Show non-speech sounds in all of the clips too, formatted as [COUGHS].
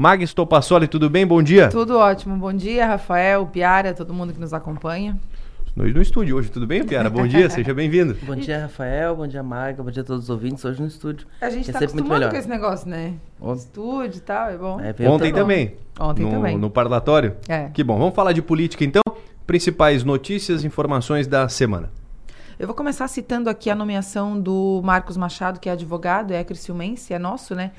Mag Stopassoli, tudo bem? Bom dia. Tudo ótimo. Bom dia, Rafael, Piara, todo mundo que nos acompanha. Nós no estúdio hoje, tudo bem, Piara? Bom dia, [LAUGHS] seja bem-vindo. Bom dia, Rafael, bom dia, Maga, bom dia a todos os ouvintes, hoje no estúdio. A gente é tá acostumado com esse negócio, né? O... Estúdio e tal, é bom. É, Ontem também. Ontem no, também. No parlatório? É. Que bom. Vamos falar de política então? Principais notícias, informações da semana. Eu vou começar citando aqui a nomeação do Marcos Machado, que é advogado, é criciumense, é nosso, né?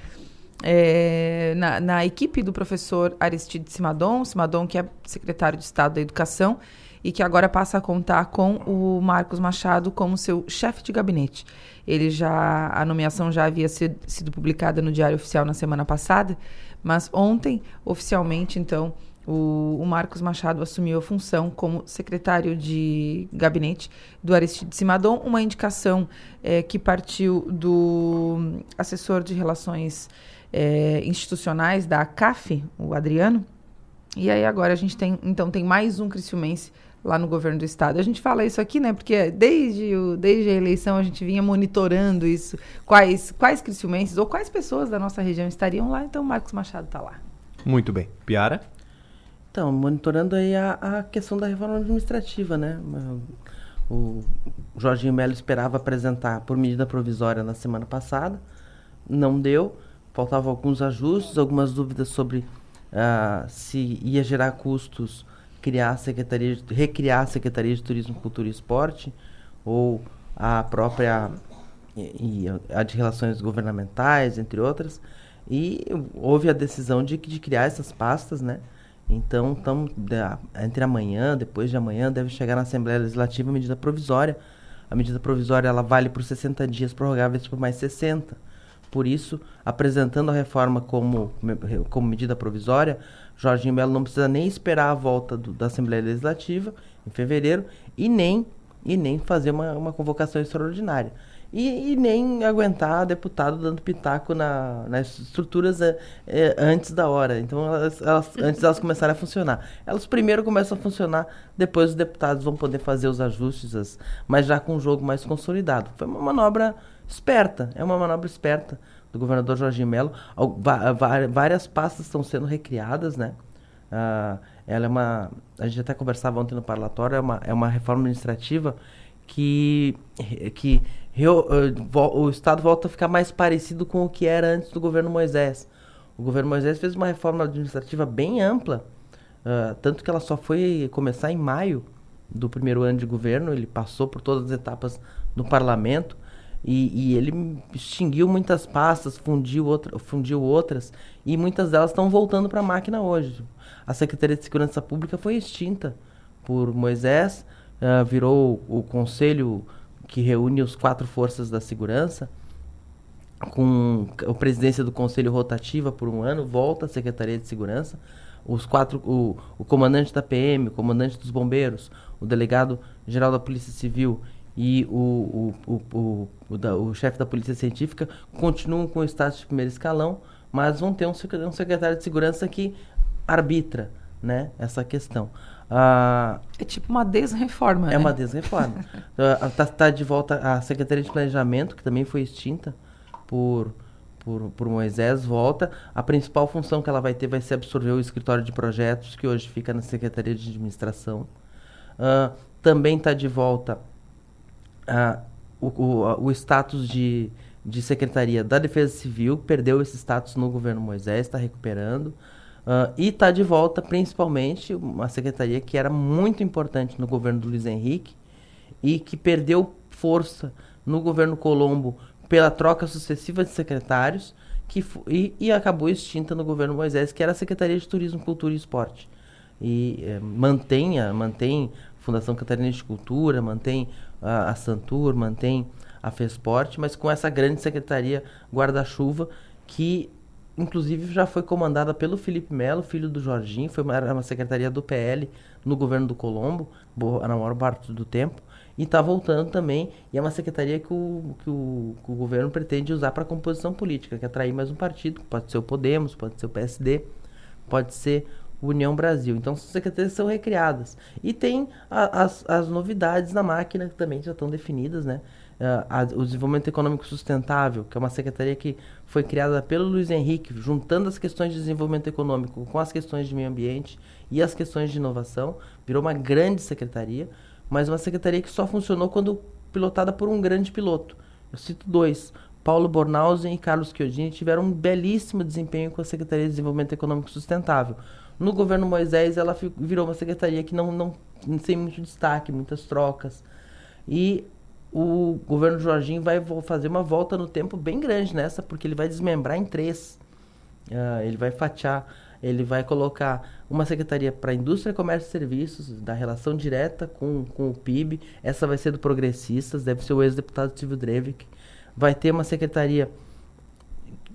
É, na, na, equipe do professor Aristide Simadon, Simadon que é secretário de Estado da Educação, e que agora passa a contar com o Marcos Machado como seu chefe de gabinete. Ele já a nomeação já havia sido, sido publicada no Diário Oficial na semana passada, mas ontem oficialmente então o, o, Marcos Machado assumiu a função como secretário de gabinete do Aristide Simadon, uma indicação é, que partiu do assessor de relações é, institucionais da CAF, o Adriano. E aí agora a gente tem, então, tem mais um Criciumense lá no governo do estado. A gente fala isso aqui, né? Porque desde, o, desde a eleição a gente vinha monitorando isso. Quais, quais criciumenses ou quais pessoas da nossa região estariam lá, então o Marcos Machado está lá. Muito bem. Piara? Então, monitorando aí a, a questão da reforma administrativa, né? O Jorginho Melo esperava apresentar por medida provisória na semana passada, não deu, faltavam alguns ajustes, algumas dúvidas sobre uh, se ia gerar custos criar a Secretaria, de, recriar a Secretaria de Turismo, Cultura e Esporte, ou a própria e, e a de Relações Governamentais, entre outras, e houve a decisão de, de criar essas pastas, né? Então, tamo, entre amanhã, depois de amanhã, deve chegar na Assembleia Legislativa a medida provisória. A medida provisória ela vale por 60 dias, prorrogáveis por mais 60. Por isso, apresentando a reforma como, como medida provisória, Jorginho Melo não precisa nem esperar a volta do, da Assembleia Legislativa em fevereiro e nem, e nem fazer uma, uma convocação extraordinária. E, e, nem aguentar deputado dando pitaco na, nas estruturas é, é, antes da hora. Então, elas, elas, antes elas começarem a funcionar. Elas primeiro começam a funcionar, depois os deputados vão poder fazer os ajustes, as, mas já com um jogo mais consolidado. Foi uma manobra esperta, é uma manobra esperta do governador Jorginho Melo. Várias pastas estão sendo recriadas, né? Uh, ela é uma. A gente até conversava ontem no parlatório, é uma, é uma reforma administrativa que, que o Estado volta a ficar mais parecido com o que era antes do governo Moisés. O governo Moisés fez uma reforma administrativa bem ampla, uh, tanto que ela só foi começar em maio do primeiro ano de governo, ele passou por todas as etapas no parlamento. E, e, ele extinguiu muitas pastas, fundiu, outra, fundiu outras, e muitas delas estão voltando para a máquina hoje. A Secretaria de Segurança Pública foi extinta por Moisés, uh, virou o conselho que reúne os quatro forças da segurança, com a presidência do conselho rotativa por um ano, volta a Secretaria de Segurança, os quatro, o, o comandante da PM, o comandante dos bombeiros, o delegado geral da Polícia Civil e o, o, o, o, da, o chefe da polícia científica continuam com o status de primeiro escalão, mas vão ter um, um secretário de segurança que arbitra né, essa questão. Ah, é tipo uma desreforma, É né? uma desreforma. [LAUGHS] Está tá de volta a Secretaria de Planejamento, que também foi extinta por, por, por Moisés, volta. A principal função que ela vai ter vai ser absorver o escritório de projetos, que hoje fica na Secretaria de Administração. Uh, também está de volta o, o, o status de, de Secretaria da Defesa Civil, perdeu esse status no governo Moisés, está recuperando. Uh, e está de volta, principalmente, uma secretaria que era muito importante no governo do Luiz Henrique e que perdeu força no governo Colombo pela troca sucessiva de secretários que e, e, acabou extinta no governo Moisés, que era a Secretaria de Turismo, Cultura e Esporte. E eh, mantém, mantém Fundação Catarina de Cultura, mantém a, a Santur, mantém a FESPORT, mas com essa grande secretaria guarda-chuva que inclusive já foi comandada pelo Felipe Melo, filho do Jorginho, foi uma, uma secretaria do PL no governo do Colombo, na maior parte do tempo, e está voltando também, e é uma secretaria que o, que o, que o governo pretende usar para composição política, que é atrair mais um partido, pode ser o Podemos, pode ser o PSD, pode ser União Brasil. Então, as secretarias são recriadas. E tem a, as, as novidades na máquina que também já estão definidas, né? uh, a, o desenvolvimento econômico sustentável, que é uma secretaria que foi criada pelo Luiz Henrique, juntando as questões de desenvolvimento econômico com as questões de meio ambiente e as questões de inovação, virou uma grande secretaria, mas uma secretaria que só funcionou quando pilotada por um grande piloto. Eu cito dois. Paulo Bornhausen e Carlos Chiodini tiveram um belíssimo desempenho com a Secretaria de Desenvolvimento Econômico Sustentável. No governo Moisés, ela virou uma secretaria que não, não, tem muito destaque, muitas trocas. E o governo Jorginho vai fazer uma volta no tempo bem grande nessa, porque ele vai desmembrar em três. Uh, ele vai fatiar, ele vai colocar uma secretaria para indústria, comércio e serviços, da relação direta com, com o PIB. Essa vai ser do Progressistas, deve ser o ex-deputado Silvio Drevik. Vai ter uma secretaria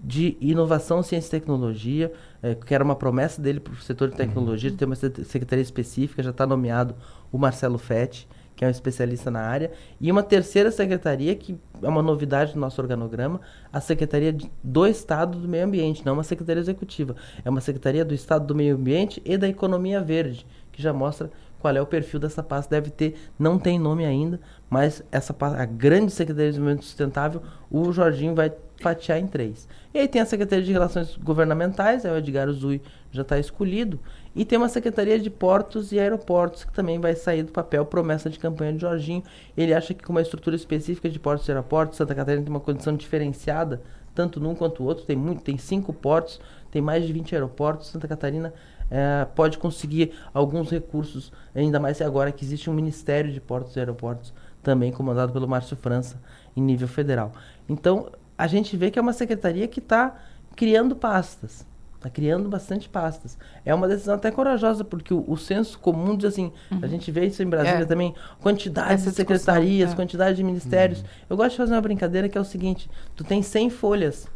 de inovação, ciência e tecnologia, é, que era uma promessa dele para o setor de tecnologia, de ter uma secretaria específica, já está nomeado o Marcelo Fetti que é um especialista na área, e uma terceira secretaria, que é uma novidade do nosso organograma, a Secretaria do Estado do Meio Ambiente, não uma secretaria executiva, é uma Secretaria do Estado do Meio Ambiente e da Economia Verde, que já mostra qual é o perfil dessa pasta. Deve ter, não tem nome ainda, mas essa a grande Secretaria de Desenvolvimento Sustentável, o Jorginho vai fatiar em três. E aí tem a Secretaria de Relações Governamentais, é o Edgar Zui já está escolhido, e tem uma Secretaria de Portos e Aeroportos, que também vai sair do papel, promessa de campanha de Jorginho. Ele acha que com uma estrutura específica de portos e aeroportos, Santa Catarina tem uma condição diferenciada, tanto num quanto o outro, tem, muito, tem cinco portos, tem mais de 20 aeroportos, Santa Catarina é, pode conseguir alguns recursos, ainda mais agora que existe um Ministério de Portos e Aeroportos, também comandado pelo Márcio França, em nível federal. Então, a gente vê que é uma secretaria que está criando pastas. Está criando bastante pastas. É uma decisão até corajosa, porque o, o senso comum diz assim, uhum. a gente vê isso em Brasília é. também, quantidade Essa de secretarias, é. quantidade de ministérios. Uhum. Eu gosto de fazer uma brincadeira que é o seguinte, tu tem 100 folhas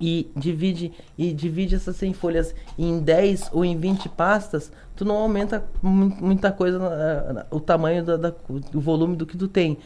e divide e divide essas 100 folhas em 10 ou em 20 pastas, tu não aumenta muita coisa o tamanho da, da, o volume do que tu tem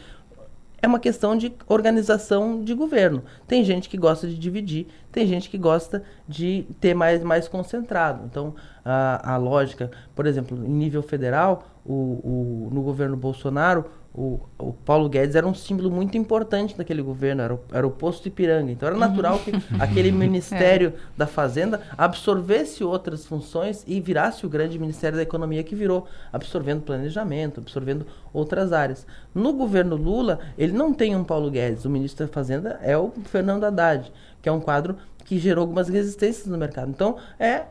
é uma questão de organização de governo. Tem gente que gosta de dividir, tem gente que gosta de ter mais, mais concentrado. Então, a, a lógica, por exemplo, em nível federal, o, o, no governo Bolsonaro, o, o, Paulo Guedes era um símbolo muito importante daquele governo, era o, era o posto Ipiranga. Então era uhum. natural que aquele [LAUGHS] Ministério é. da Fazenda absorvesse outras funções e virasse o grande Ministério da Economia que virou, absorvendo planejamento, absorvendo outras áreas. No governo Lula, ele não tem um Paulo Guedes, o ministro da Fazenda é o Fernando Haddad, que é um quadro que gerou algumas resistências no mercado. Então é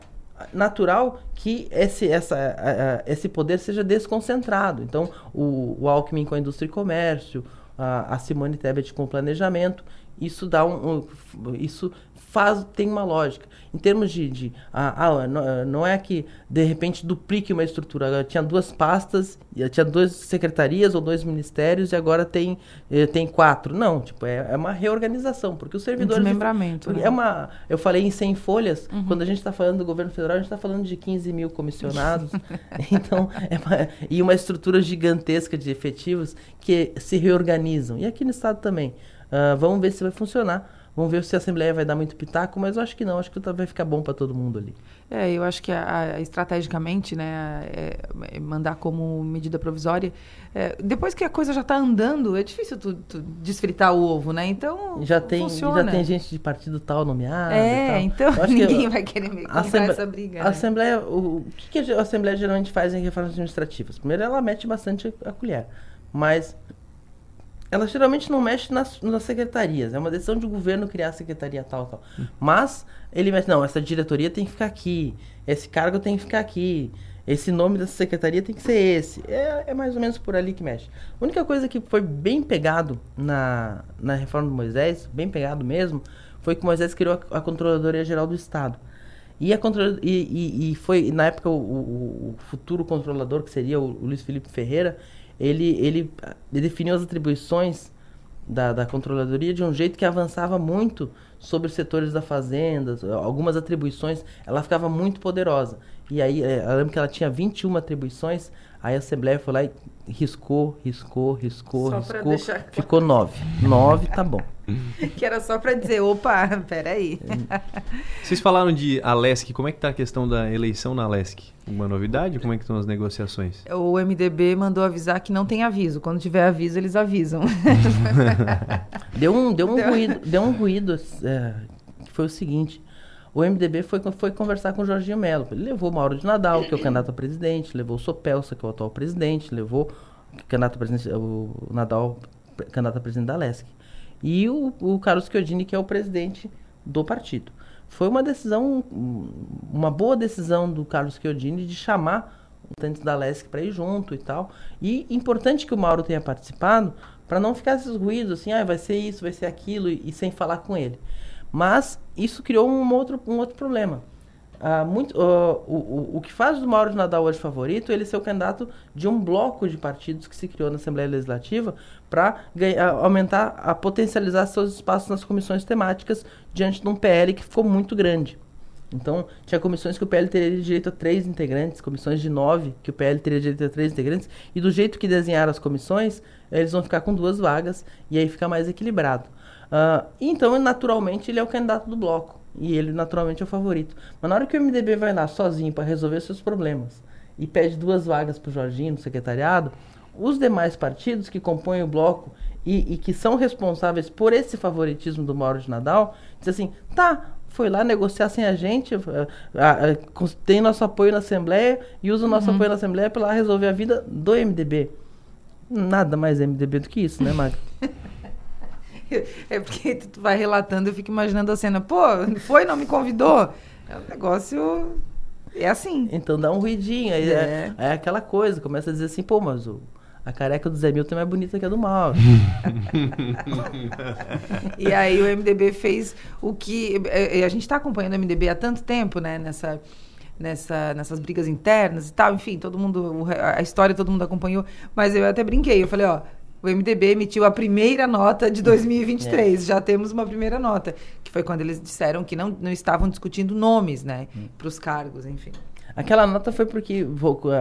natural que esse, essa, esse poder seja desconcentrado. Então, o, o Alckmin com a indústria e comércio, a, a Simone Tebet com o planejamento, isso dá um, um, isso faz tem uma lógica. Em termos de, de ah, não, não, é que de repente duplique uma estrutura. Agora tinha duas pastas tinha duas secretarias ou dois ministérios e agora tem eh, tem quatro. Não tipo é, é uma reorganização porque os servidores desmembramento de, né? é uma eu falei em 100 folhas uhum. quando a gente está falando do governo federal a gente está falando de 15 mil comissionados. [LAUGHS] Então é uma, e uma estrutura gigantesca de efetivos que se reorganizam. E aqui no estado também Uh, vamos ver se vai funcionar. Vamos ver se a Assembleia vai dar muito pitaco, mas eu acho que não, acho que vai ficar bom para todo mundo ali. É, eu acho que a, a, estrategicamente, né, é, é mandar como medida provisória, é, depois que a coisa já está andando, é difícil tu, tu, desfritar o ovo, né? Então já tem funciona. já tem gente de partido tal nomeado. É, então [LAUGHS] ninguém que, vai querer me comprar essa briga. A né? Assembleia, o, o que, que a Assembleia geralmente faz em reformas administrativas? Primeiro, ela mete bastante a colher, mas ela geralmente não mexe nas, nas secretarias. É uma decisão de governo criar a secretaria tal, tal. Hum. Mas ele mexe, não, essa diretoria tem que ficar aqui, esse cargo tem que ficar aqui, esse nome dessa secretaria tem que ser esse. É, é mais ou menos por ali que mexe. A única coisa que foi bem pegado na, na reforma do Moisés, bem pegado mesmo, foi que Moisés criou a, a Controladoria Geral do Estado. E, a control... e, e, e foi, na época, o, o, o, futuro controlador, que seria o, o Luiz Felipe Ferreira, ele, ele, definiu as atribuições da, da controladoria de um jeito que avançava muito sobre os setores da fazenda, algumas atribuições, ela ficava muito poderosa. E aí, é, eu lembro que ela tinha 21 atribuições, aí a Assembleia foi lá e riscou, riscou, riscou, Só pra riscou. deixar. Ficou nove. Nove tá bom. [LAUGHS] Que era só para dizer, opa, peraí. Vocês falaram de Alesc, como é que tá a questão da eleição na Alesc? Uma novidade? Como é que estão as negociações? O MDB mandou avisar que não tem aviso. Quando tiver aviso, eles avisam. [LAUGHS] Deu um, deu um Deu- ruído, deu um ruído é, que foi o seguinte. O MDB foi, foi conversar com o Jorginho Melo. Ele levou o Mauro de Nadal, que é o candidato a presidente, levou o Sopelsa, que é o atual presidente, levou o candidato a presidente, o Nadal, candidato a presidente da Lesc. E o, o Carlos Chiodini, que é o presidente do partido. Foi uma decisão, uma boa decisão do Carlos Chiodini de chamar militantes da Lesc para ir junto e tal. E importante que o Mauro tenha participado para não ficar esses ruídos assim, ah, vai ser isso, vai ser aquilo e, e sem falar com ele. Mas isso criou um outro, um outro problema. Ah, muito, ah, o, o, o que faz do Mauro de Nadal hoje favorito é ele ser o candidato de um bloco de partidos que se criou na Assembleia Legislativa para aumentar, a potencializar seus espaços nas comissões temáticas diante de um PL que ficou muito grande. Então, tinha comissões que o PL teria direito a três integrantes, comissões de nove que o PL teria direito a três integrantes, e do jeito que desenharam as comissões, eles vão ficar com duas vagas, e aí fica mais equilibrado. Ah, então, naturalmente, ele é o candidato do bloco, e ele naturalmente é o favorito. Mas na hora que o MDB vai lá sozinho para resolver seus problemas, e pede duas vagas para o Jorginho no secretariado, os demais partidos que compõem o bloco e, e que são responsáveis por esse favoritismo do Mauro de Nadal, dizem assim, tá, foi lá negociar sem a gente, ah, ah, cons- tem nosso apoio na Assembleia e usa o nosso apoio na Assembleia para lá resolver a vida do MDB. Nada mais MDB do que isso, né, Magda? [LAUGHS] [LAUGHS] É porque tu vai relatando, eu fico imaginando a cena. Pô, foi, não me convidou. É um negócio. É assim. Então dá um ruidinho, aí é. é aquela coisa, começa a dizer assim, pô, mas o, a careca do Zé Milton é mais bonita que a do Mauro. [LAUGHS] E aí o MDB fez o que. é, é, A gente está acompanhando o MDB há tanto tempo, né? Nessa, nessa, nessas brigas internas e tal. Enfim, todo mundo. A história todo mundo acompanhou. Mas eu até brinquei. Eu falei, ó. O MDB emitiu a primeira nota de 2023. Já temos uma primeira nota. Que foi quando eles disseram que não, não estavam discutindo nomes, né? Para os cargos, enfim. Aquela nota foi porque,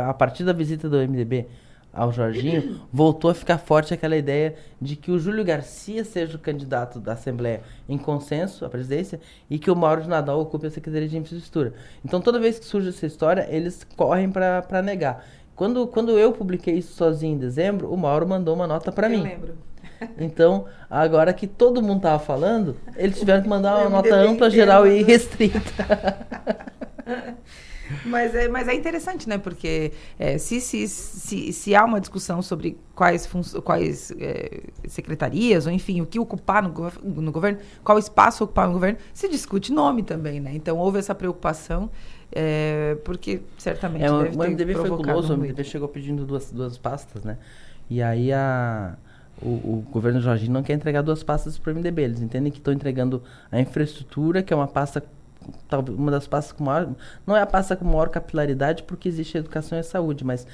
a partir da visita do MDB ao Jorginho, [CLEARS THROAT] voltou a ficar forte aquela ideia de que o Júlio Garcia seja o candidato da Assembleia em consenso à presidência e que o Mauro de Nadal ocupe a Secretaria de Infraestrutura. Então, toda vez que surge essa história, eles correm para negar. Quando, quando eu publiquei isso sozinho em dezembro, o Mauro mandou uma nota para eu mim. lembro. [LAUGHS] Então, agora que todo mundo tava falando, eles tiveram que mandar [LAUGHS] uma nota ampla, geral e [LAUGHS] restrita. Mas é, mas é interessante, né? Porque é, se, se, se, se há uma discussão sobre quais, quais é, secretarias, ou enfim, o que ocupar no, gov- no governo, qual espaço ocupar no governo, se discute nome também, né? Então houve essa preocupação, é, porque certamente É, o, deve o MDB foi guloso, o MDB chegou pedindo duas, duas pastas, né? E aí a, o, o governo Jorginho não quer entregar duas pastas para o MDB. Eles entendem que estão entregando a infraestrutura, que é uma pasta, talvez uma das pastas com maior. Não é a pasta com maior capilaridade, porque existe a educação e a saúde, mas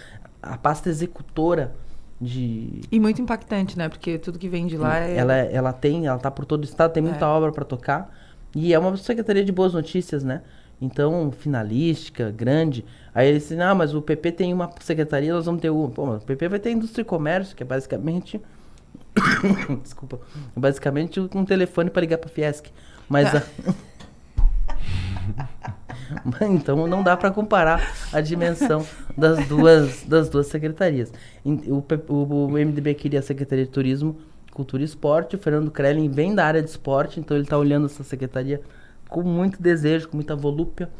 a pasta executora de. E muito impactante, né? Porque tudo que vem de lá é. Ela, ela tem, ela tá por todo o estado, tem muita É. obra para tocar. E é uma secretaria de boas notícias, né? Então, finalística, grande. Aí eles dizem, ah, mas o PP tem uma secretaria, nós vamos ter uma. Pô, o PP vai ter indústria e comércio, que é basicamente. [COUGHS] Desculpa. Basicamente um telefone para ligar para Fiesc. Mas. a- [LAUGHS] então não dá para comparar a dimensão das duas, das duas secretarias. O, o- o MDB queria a Secretaria de Turismo, Cultura e Esporte. O Fernando Krellin vem da área de esporte, então ele está olhando essa secretaria com muito desejo, com muita volúpia.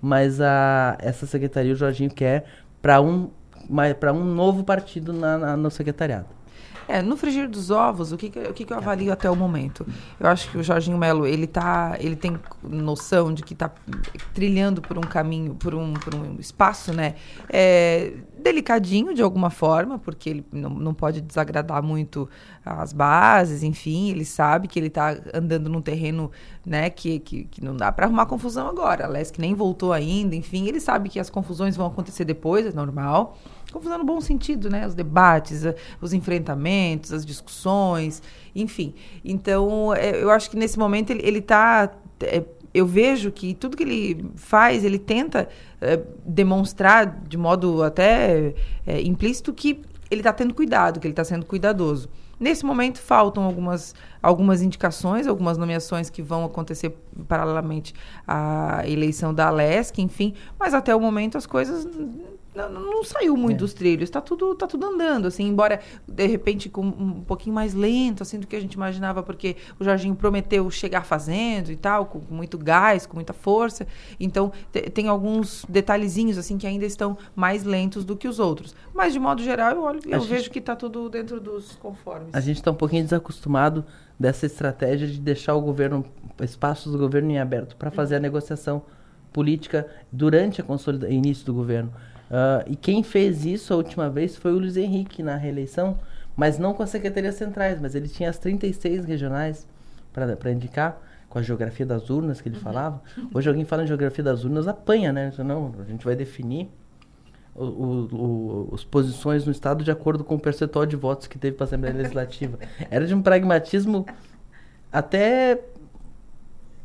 Mas a, essa secretaria o Jorginho quer para um, para um novo partido na, na- no secretariado. É, no frigir dos ovos, o que, que, o que, que eu avalio até o momento? Eu acho que o Jorginho Melo, ele tá, ele tem noção de que está trilhando por um caminho, por um, por um espaço, né? É, delicadinho de alguma forma, porque ele não, não pode desagradar muito as bases, enfim, ele sabe que ele está andando num terreno, né, que, que, que não dá para arrumar confusão agora. A Lesk nem voltou ainda, enfim, ele sabe que as confusões vão acontecer depois, é normal. Confusão no bom sentido, né? Os debates, os enfrentamentos, as discussões, enfim. Então, é, eu acho que nesse momento ele está. eu vejo que tudo que ele faz, ele tenta é, demonstrar de modo até é, implícito que ele está tendo cuidado, que ele está sendo cuidadoso. Nesse momento faltam algumas, algumas indicações, algumas nomeações que vão acontecer paralelamente à eleição da Alesc, enfim, mas até o momento as coisas não, não saiu muito é. dos trilhos, está tudo, tá tudo andando, assim, embora de repente com um pouquinho mais lento, assim, do que a gente imaginava, porque o Jorginho prometeu chegar fazendo e tal, com, com muito gás, com muita força. Então, tem alguns detalhezinhos, assim, que ainda estão mais lentos do que os outros. Mas, de modo geral, eu, olho, eu gente, vejo que está tudo dentro dos conformes. A gente está um pouquinho desacostumado dessa estratégia de deixar o governo, espaços do governo em aberto para fazer a negociação política durante o início do governo. Uh, e quem fez isso a última vez foi o Luiz Henrique na reeleição, mas não com as secretarias centrais, mas ele tinha as 36 regionais para indicar, com a geografia das urnas que ele uhum. falava. Hoje alguém fala em geografia das urnas, apanha, né? Não, a gente vai definir o, o, o, as posições no Estado de acordo com o percentual de votos que teve para a Assembleia Legislativa. [LAUGHS] Era de um pragmatismo até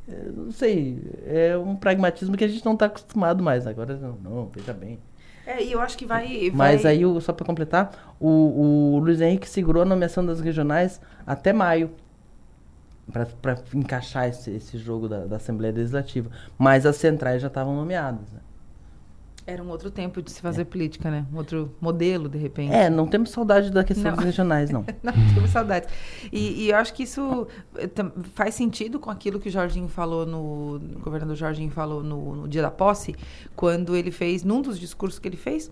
não sei, é um pragmatismo que a gente não está acostumado mais. Agora, não, não, veja bem. É, e eu acho que vai. vai... Mas aí, só para completar, o, o Luiz Henrique segurou a nomeação das regionais até maio. para encaixar esse, esse jogo da, da Assembleia Legislativa. Mas as centrais já estavam nomeadas. Né? Era um outro tempo de se fazer é. política, né? Um outro modelo, de repente. É, não temos saudade da questão não. dos regionais, não. [LAUGHS] não temos saudade. E, e, eu acho que isso eh, faz sentido com aquilo que o Jorginho falou no. O governador Jorginho falou no, no dia da posse, quando ele fez, num dos discursos que ele fez,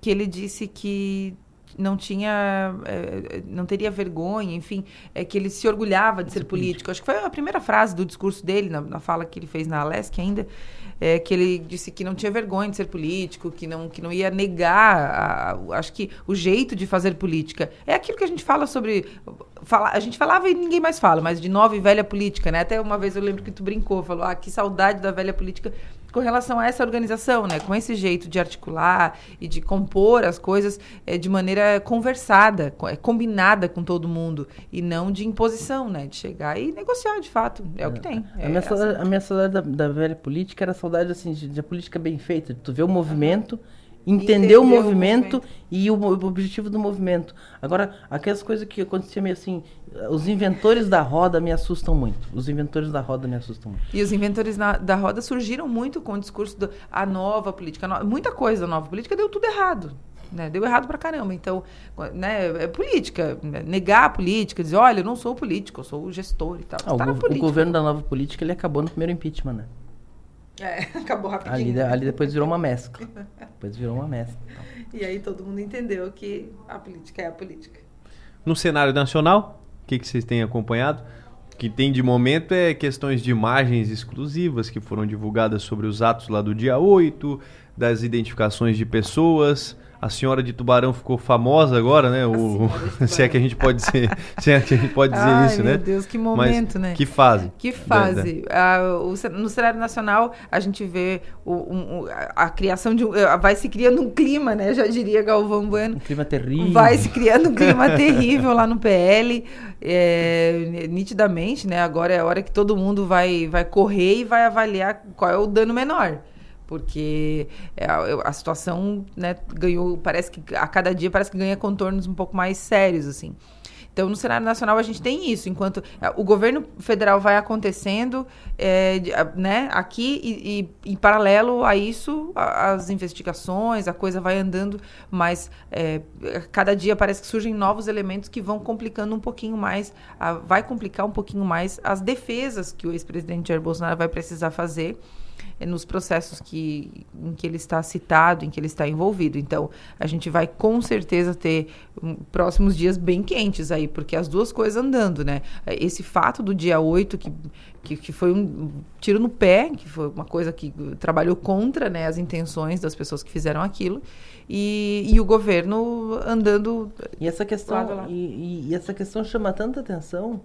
que ele disse que não tinha é, não teria vergonha enfim é que ele se orgulhava de ser político. acho que foi a primeira frase do discurso dele na, na fala que ele fez na Alesc ainda é, que ele disse que não tinha vergonha de ser político, que não, que não ia negar, a, acho que o jeito de fazer política. É aquilo que a gente fala sobre. Fala, a gente falava e ninguém mais fala, mas de nova e velha política, né? Até uma vez eu lembro que tu brincou, falou: ah, que saudade da velha política com relação a essa organização, né? Com esse jeito de articular e de compor as coisas é, de maneira conversada, é, combinada com todo mundo e não de imposição, né? De chegar e negociar, de fato. É, é o que tem. a, minha saudade, assim. a minha saudade da, da, velha política era a saudade, assim, de, de a política bem feita. De tu ver o movimento... Uhum entender o movimento, o movimento, e o, o, objetivo do movimento. Agora, aquelas coisas que aconteciam meio assim, os inventores da roda me assustam muito. Os inventores da roda me assustam muito. E os inventores na, da roda surgiram muito com o discurso da nova política. No, muita coisa da nova política deu tudo errado. Né? Deu errado pra caramba. Então, né, é política. Né? Negar a política, dizer, olha, eu não sou político, eu sou o gestor e tal. Ah, tá o, o, governo da nova política ele acabou no primeiro impeachment, né? É, [LAUGHS] acabou rapidinho. Ali, ali depois virou uma mescla. depois virou uma mescla. Então. E aí todo mundo entendeu que a política é a política. No cenário nacional, que, que vocês têm acompanhado? O que tem de momento é questões de imagens exclusivas que foram divulgadas sobre os atos lá do dia 8, das identificações de pessoas a senhora de Tubarão ficou famosa agora, né? O, [LAUGHS] se é que a gente pode dizer, [LAUGHS] se é que a gente pode dizer Ai, isso, meu né? Meu Deus, que momento, Mas né? Que fase? Que fase. Ah, o, no cenário nacional a gente vê o, um, a criação de um, eh, vai se criando um clima, né? Já diria Galvão Bueno. Um clima terrível. Vai se criando um [LAUGHS] clima terrível lá no PL, é, nitidamente, né? Agora é a hora que todo mundo vai vai correr e vai avaliar qual é o dano menor porque é, a, situação né, ganhou, parece que a cada dia parece que ganha contornos um pouco mais sérios, assim. Então, no cenário nacional, a gente tem isso, enquanto é, o governo federal vai acontecendo é, né, aqui e, e, em paralelo a isso, as investigações, a coisa vai andando, mas é, cada dia parece que surgem novos elementos que vão complicando um pouquinho mais, a, vai complicar um pouquinho mais as defesas que o ex-presidente Jair Bolsonaro vai precisar fazer nos processos que, em que ele está citado, em que ele está envolvido. Então, a gente vai com certeza ter um, próximos dias bem quentes aí, porque as duas coisas andando, né? Esse fato do dia 8, que, que, que foi um tiro no pé, que foi uma coisa que trabalhou contra né, as intenções das pessoas que fizeram aquilo, e, e o governo andando. E essa questão, lado lado. E, e, essa questão chama tanta atenção,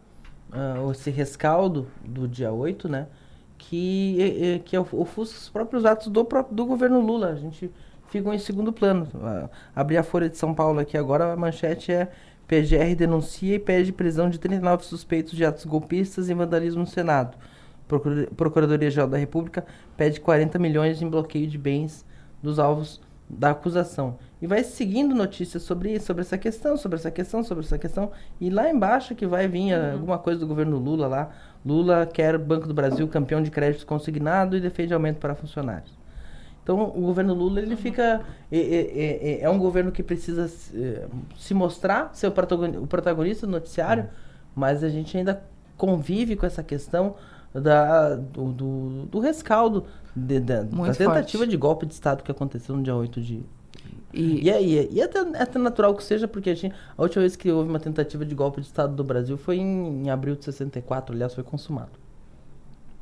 uh, esse rescaldo do dia 8, né? Que, que ofusca os próprios atos do, do governo Lula. A gente fica em segundo plano. Abrir a Folha de São Paulo aqui agora, a manchete é PGR denuncia e pede prisão de 39 suspeitos de atos golpistas e vandalismo no Senado. Procuradoria-Geral da República pede 40 milhões em bloqueio de bens dos alvos da acusação. E vai seguindo notícias sobre isso, sobre essa questão, sobre essa questão, sobre essa questão. E lá embaixo que vai vir Uhum. alguma coisa do governo Lula lá. Lula quer Banco do Brasil campeão de crédito consignado e defende aumento para funcionários. Então, o governo Lula, ele fica... É, é- é- é um governo que precisa se, eh, mostrar, ser o protagoni- o protagonista do noticiário, mas a gente ainda convive com essa questão da, do, do, do rescaldo, de- da, da tentativa forte. de golpe de Estado que aconteceu no dia 8 de... E, E, é, e, até, até natural que seja, porque a, gente, a última vez que houve uma tentativa de golpe de Estado do Brasil foi em, em abril de 64, aliás, foi consumado.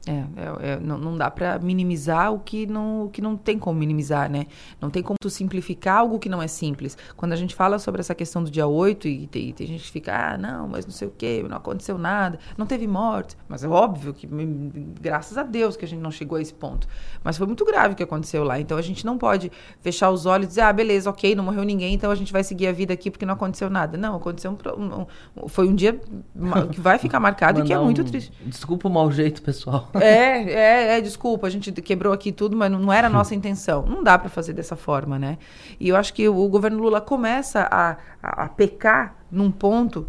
É, é, é, não, não dá para minimizar o que não, o que não tem como minimizar, né? Não tem como tu simplificar algo que não é simples. Quando a gente fala sobre essa questão do dia 8 e tem, tem gente que fica, ah, não, mas não sei o quê, não aconteceu nada, não teve morte. Mas é óbvio que, hum, graças a Deus que a gente não chegou a esse ponto. Mas foi muito grave o que aconteceu lá. Então a gente não pode fechar os olhos e dizer, ah, beleza, ok, não morreu ninguém, então a gente vai seguir a vida aqui porque não aconteceu nada. Não, aconteceu um, um- foi um dia que vai ficar marcado e que é muito um- triste. Desculpa o mau jeito, pessoal. [LAUGHS] É, é, é, desculpa, a gente quebrou aqui tudo, mas não, não era a nossa intenção. Não dá para fazer dessa forma, né? E eu acho que o governo Lula começa a, a, a pecar num ponto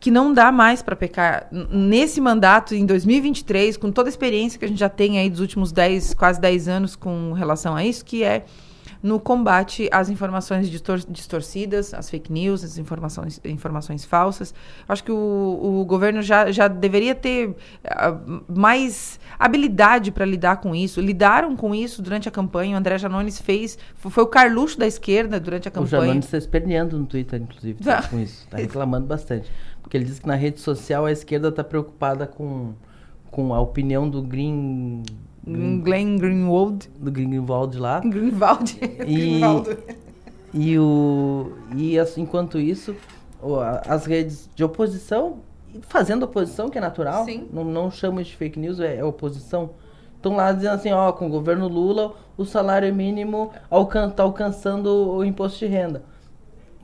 que não dá mais para pecar nesse mandato em 2023, com toda a experiência que a gente já tem aí dos últimos 10, quase 10 anos com relação a isso, que é no combate às informações distor- distorcidas, às fake news, às informações, informações falsas. Acho que o, o governo já, já deveria ter ah, mais habilidade para lidar com isso. Lidaram com isso durante a campanha. O André Janones fez. Foi o Carluxo da esquerda durante a O campanha. Janones está esperneando no Twitter, inclusive, tá, [LAUGHS] com isso. Está reclamando bastante. Porque ele diz que na rede social a esquerda está preocupada com, com a opinião do Green... Green Glenn Greenwald. do Greenwald lá. Greenwald. [LAUGHS] E, e, o, e assim, enquanto isso, as redes de oposição, fazendo oposição, que é natural, Sim. não, não chamo de fake news, é, é oposição. Estão lá dizendo assim, ó, com o governo Lula, o salário mínimo alcan tá alcançando o imposto de renda.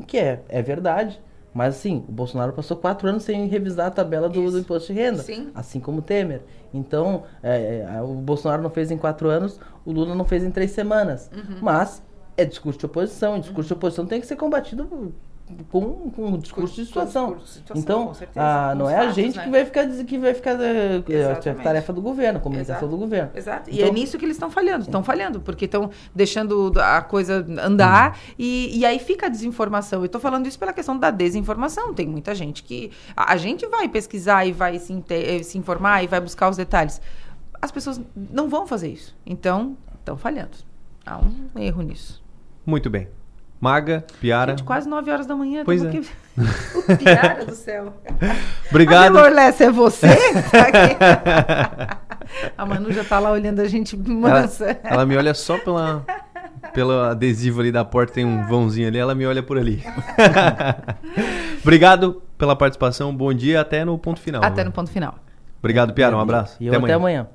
Que é, é verdade. Mas assim, o Bolsonaro passou quatro anos sem revisar a tabela do, do imposto de renda. Sim. Assim como o Temer. Então, é, é, o Bolsonaro não fez em quatro anos, o Lula não fez em três semanas. Uhum. Mas é discurso de oposição. E discurso de oposição tem que ser combatido com, com um discurso de situação. com discurso de situação, então, com certeza. ah, não é a gente né? que vai ficar diz- que vai ficar é, a tarefa do governo, a comunicação Exato. do governo. Exato. e Então- é nisso que eles estão falhando. Estão falhando, porque estão deixando a coisa andar e, e aí fica a desinformação. Eu estou falando isso pela questão da desinformação. Tem muita gente que. A, a gente vai pesquisar e vai se, eh, se informar e vai buscar os detalhes. As pessoas não vão fazer isso. Então, estão falhando. Há um erro nisso. Muito bem. Maga, Piara. Gente, quase 9 horas da manhã. Pois é. aqui. [LAUGHS] o Piara do céu. Obrigado. A Lorlessa, é você? [LAUGHS] A Manu já tá lá olhando a gente Ela, mansa. ela me olha só pela, pelo adesivo ali da porta, tem um vãozinho ali, ela me olha por ali. [LAUGHS] Obrigado pela participação, bom dia, até no ponto final. Até no ponto final. Obrigado, Piara, um abraço. E eu até amanhã.